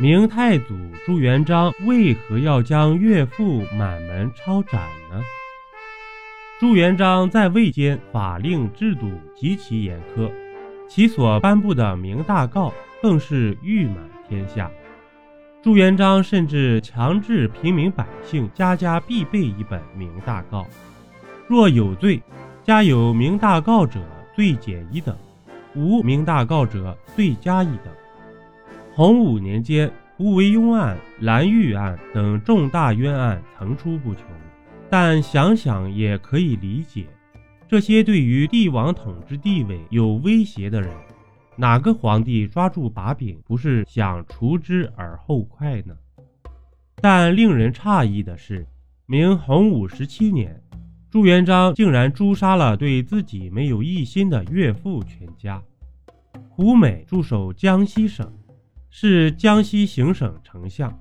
明太祖朱元璋为何要将岳父满门抄斩呢？朱元璋在位间法令制度极其严苛，其所颁布的明大诰更是誉满天下。朱元璋甚至强制平民百姓家家必备一本明大诰，若有罪，家有明大诰者罪减一等。无明大诰者，罪加一等。洪武年间，胡惟庸案、蓝玉案等重大冤案层出不穷。但想想也可以理解，这些对于帝王统治地位有威胁的人，哪个皇帝抓住把柄不是想除之而后快呢？但令人诧异的是，明洪武十七年。朱元璋竟然诛杀了对自己没有一心的岳父全家。胡美驻守江西省，是江西行省丞相，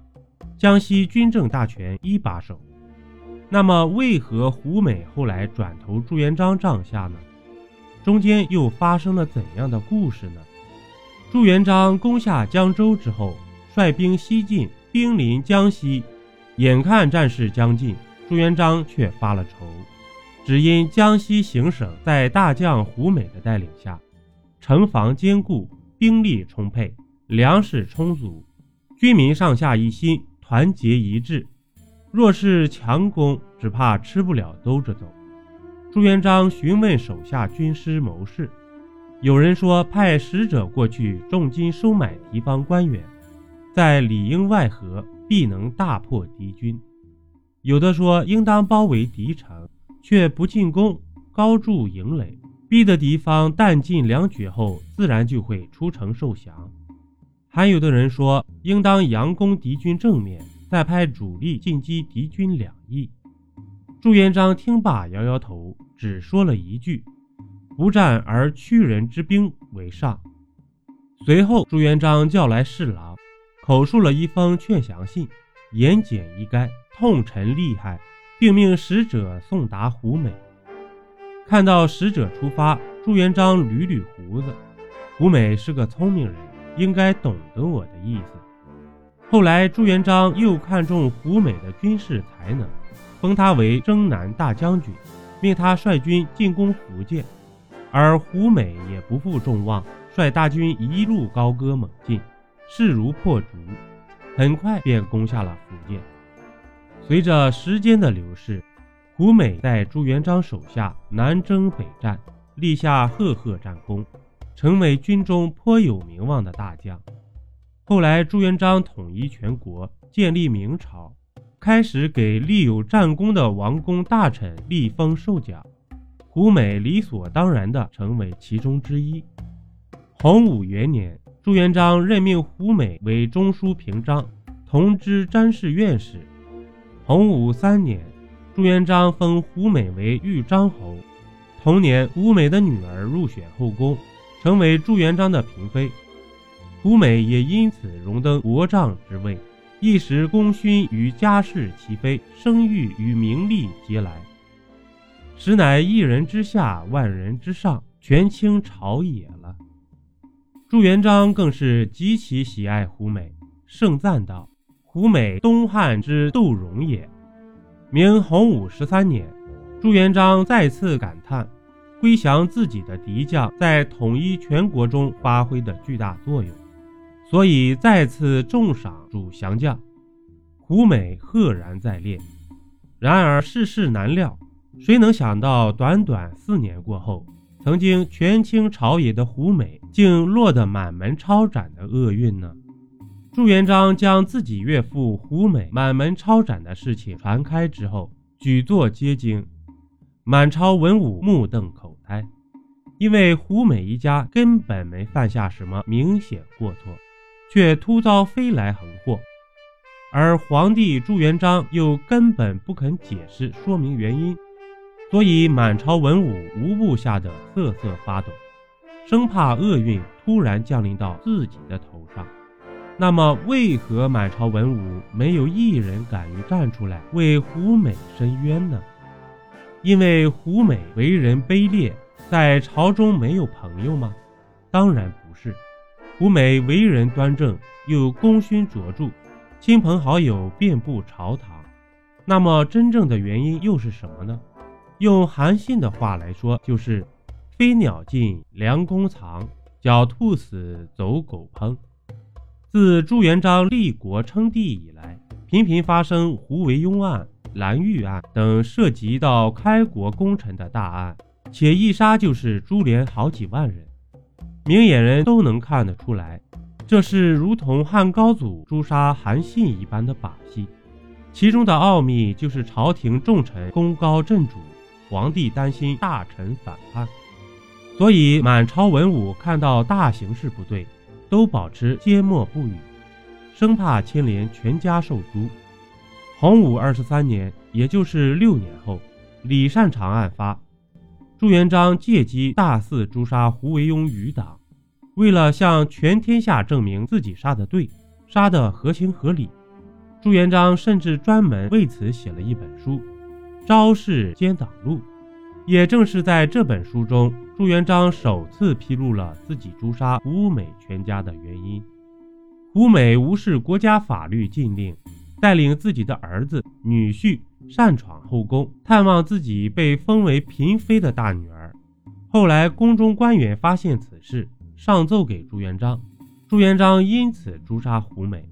江西军政大权一把手。那么，为何胡美后来转投朱元璋帐下呢？中间又发生了怎样的故事呢？朱元璋攻下江州之后，率兵西进，兵临江西，眼看战事将近，朱元璋却发了愁。只因江西行省在大将胡美的带领下，城防坚固，兵力充沛，粮食充足，军民上下一心，团结一致。若是强攻，只怕吃不了兜着走。朱元璋询问手下军师谋士，有人说派使者过去重金收买敌方官员，在里应外合，必能大破敌军；有的说应当包围敌城。却不进攻，高筑营垒，逼得敌方弹尽粮绝后，自然就会出城受降。还有的人说，应当佯攻敌军正面，再派主力进击敌军两翼。朱元璋听罢，摇摇头，只说了一句：“不战而屈人之兵为上。”随后，朱元璋叫来侍郎，口述了一封劝降信，言简意赅，痛陈利害。并命使者送达胡美。看到使者出发，朱元璋捋捋胡子。胡美是个聪明人，应该懂得我的意思。后来朱元璋又看中胡美的军事才能，封他为征南大将军，命他率军进攻福建。而胡美也不负众望，率大军一路高歌猛进，势如破竹，很快便攻下了福建。随着时间的流逝，胡美在朱元璋手下南征北战，立下赫赫战功，成为军中颇有名望的大将。后来朱元璋统一全国，建立明朝，开始给立有战功的王公大臣立封授奖，胡美理所当然地成为其中之一。洪武元年，朱元璋任命胡美为中书平章，同知詹事院士。洪武三年，朱元璋封胡美为豫章侯。同年，胡美的女儿入选后宫，成为朱元璋的嫔妃。胡美也因此荣登国丈之位，一时功勋与家世齐飞，声誉与名利皆来，实乃一人之下，万人之上，权倾朝野了。朱元璋更是极其喜爱胡美，盛赞道。胡美，东汉之窦融也。明洪武十三年，朱元璋再次感叹，归降自己的敌将在统一全国中发挥的巨大作用，所以再次重赏主降将。胡美赫然在列。然而世事难料，谁能想到，短短四年过后，曾经权倾朝野的胡美，竟落得满门抄斩的厄运呢？朱元璋将自己岳父胡美满门抄斩的事情传开之后，举座皆惊，满朝文武目瞪口呆，因为胡美一家根本没犯下什么明显过错，却突遭飞来横祸，而皇帝朱元璋又根本不肯解释说明原因，所以满朝文武无不吓得瑟瑟发抖，生怕厄运突然降临到自己的头上。那么，为何满朝文武没有一人敢于站出来为胡美伸冤呢？因为胡美为人卑劣，在朝中没有朋友吗？当然不是。胡美为人端正，又功勋卓著，亲朋好友遍布朝堂。那么，真正的原因又是什么呢？用韩信的话来说，就是“飞鸟尽，良弓藏；狡兔死，走狗烹。”自朱元璋立国称帝以来，频频发生胡惟庸案、蓝玉案等涉及到开国功臣的大案，且一杀就是株连好几万人。明眼人都能看得出来，这是如同汉高祖诛杀韩信一般的把戏。其中的奥秘就是朝廷重臣功高震主，皇帝担心大臣反叛，所以满朝文武看到大形势不对，都保持缄默不语，生怕牵连全家受诛。洪武二十三年，也就是六年后，李善长案发，朱元璋借机大肆诛杀胡惟庸余党，为了向全天下证明自己杀的对，杀的合情合理。朱元璋甚至专门为此写了一本书《招式奸党录》，也正是在这本书中，朱元璋首次披露了自己诛杀胡美全家的原因。胡美无视国家法律禁令，带领自己的儿子、女婿擅闯后宫，探望自己被封为嫔妃的大女儿。后来，宫中官员发现此事，上奏给朱元璋，朱元璋因此诛杀胡美。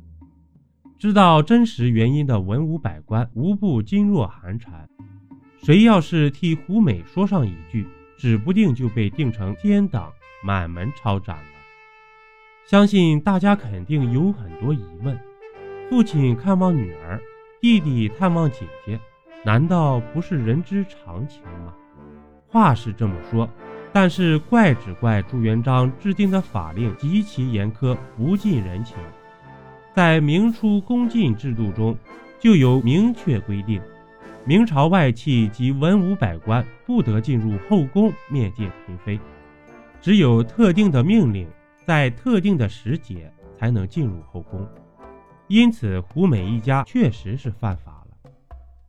知道真实原因的文武百官无不噤若寒蝉，谁要是替胡美说上一句，指不定就被定成奸党，满门抄斩了。相信大家肯定有很多疑问：父亲看望女儿，弟弟探望姐姐，难道不是人之常情吗？话是这么说，但是怪只怪朱元璋制定的法令极其严苛，不近人情。在明初宫禁制度中，就有明确规定，明朝外戚及文武百官不得进入后宫面见嫔妃，只有特定的命令，在特定的时节才能进入后宫。因此，胡美一家确实是犯法了。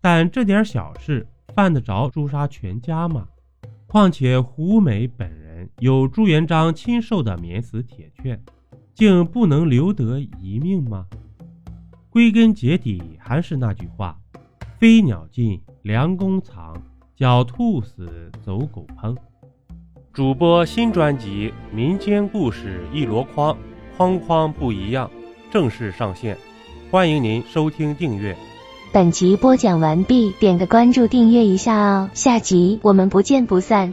但这点小事犯得着诛杀全家吗？况且胡美本人有朱元璋亲授的免死铁券。竟不能留得一命吗？归根结底还是那句话：飞鸟尽，良弓藏；狡兔死，走狗烹。主播新专辑《民间故事一箩筐》，筐筐不一样，正式上线，欢迎您收听订阅。本集播讲完毕，点个关注，订阅一下哦，下集我们不见不散。